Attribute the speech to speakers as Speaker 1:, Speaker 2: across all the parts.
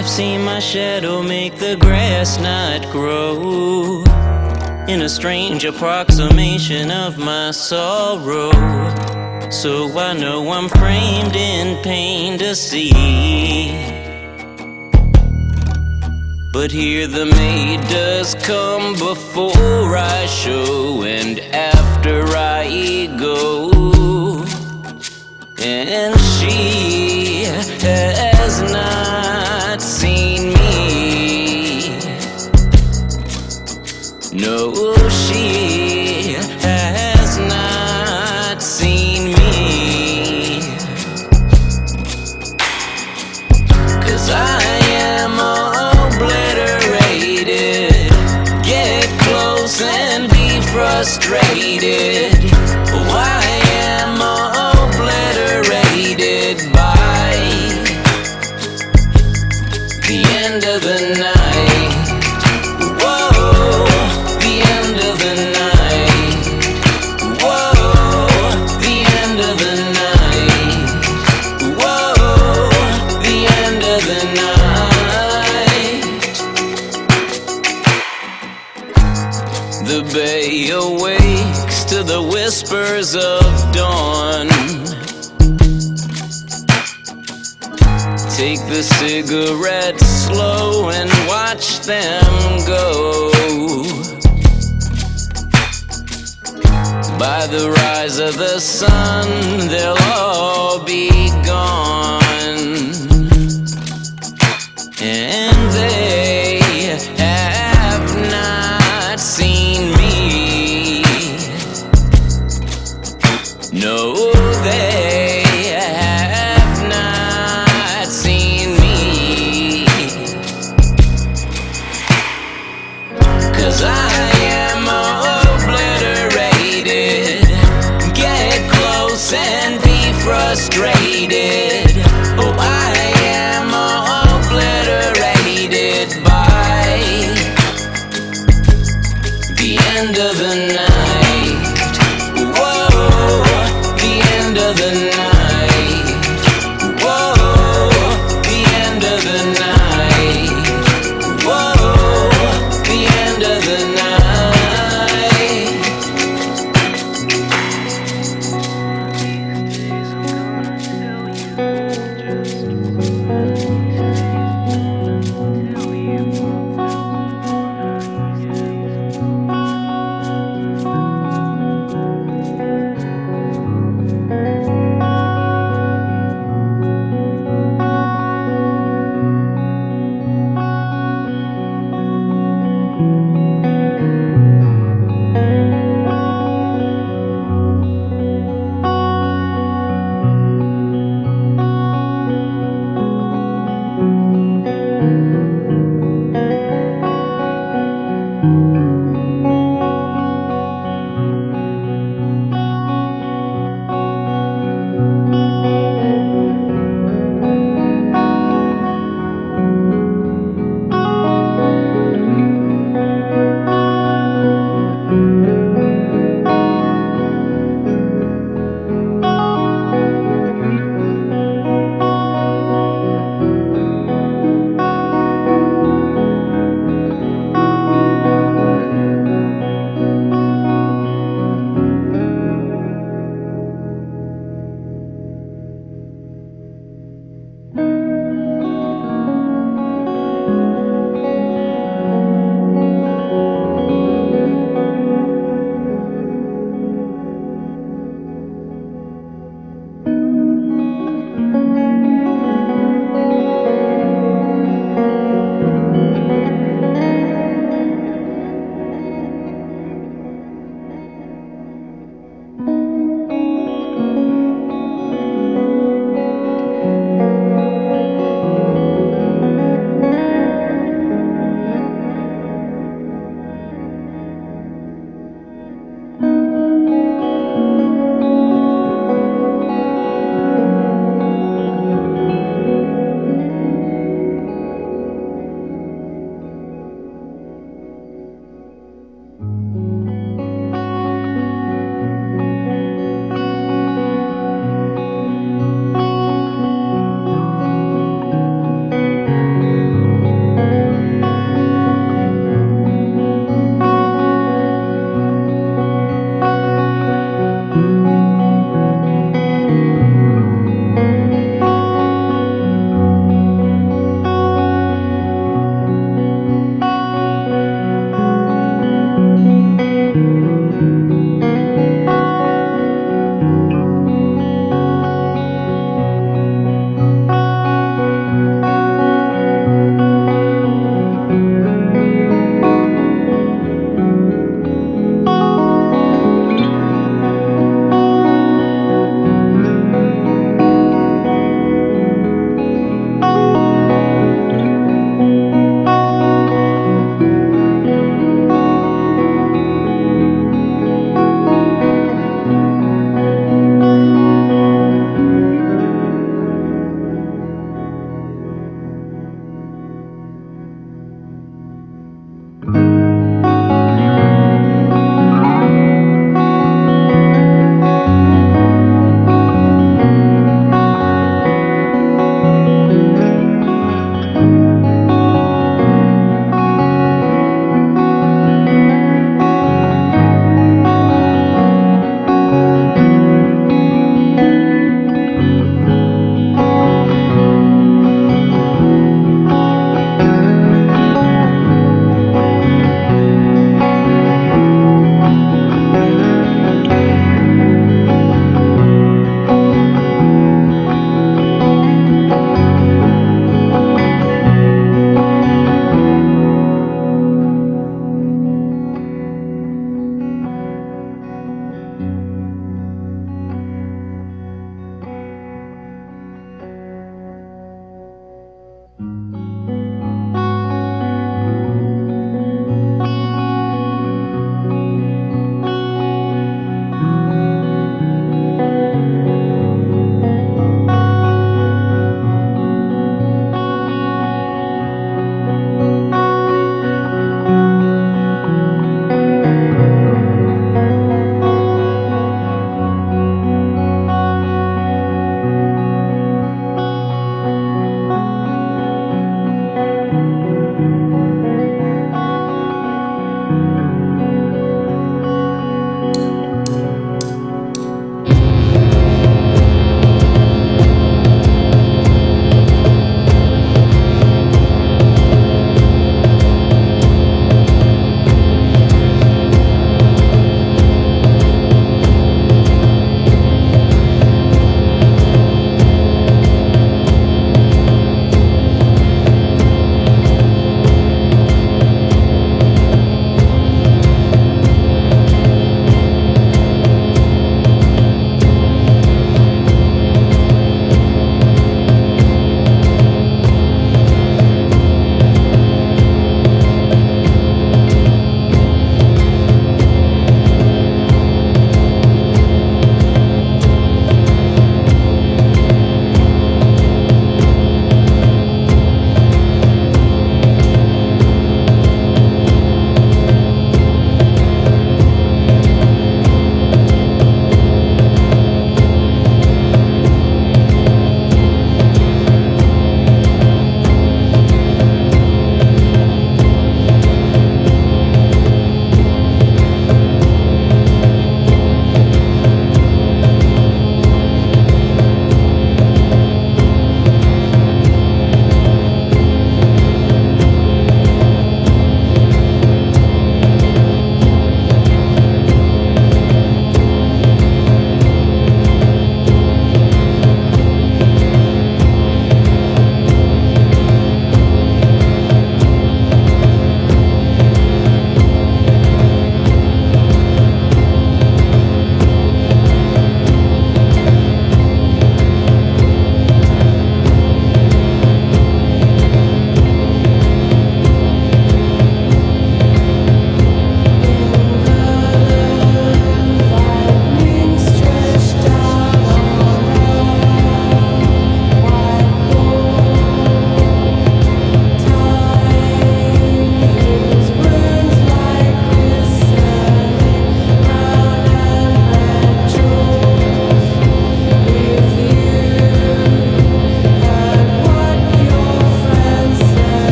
Speaker 1: I've seen my shadow make the grass not grow. In a strange approximation of my sorrow. So I know I'm framed in pain to see. But here the maid does come before I show and after I go. And she has not. frustrated. them go. By the rise of the sun, they'll all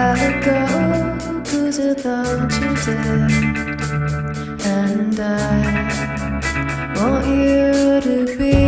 Speaker 2: I'll go to the
Speaker 3: dump today, and I want you to be.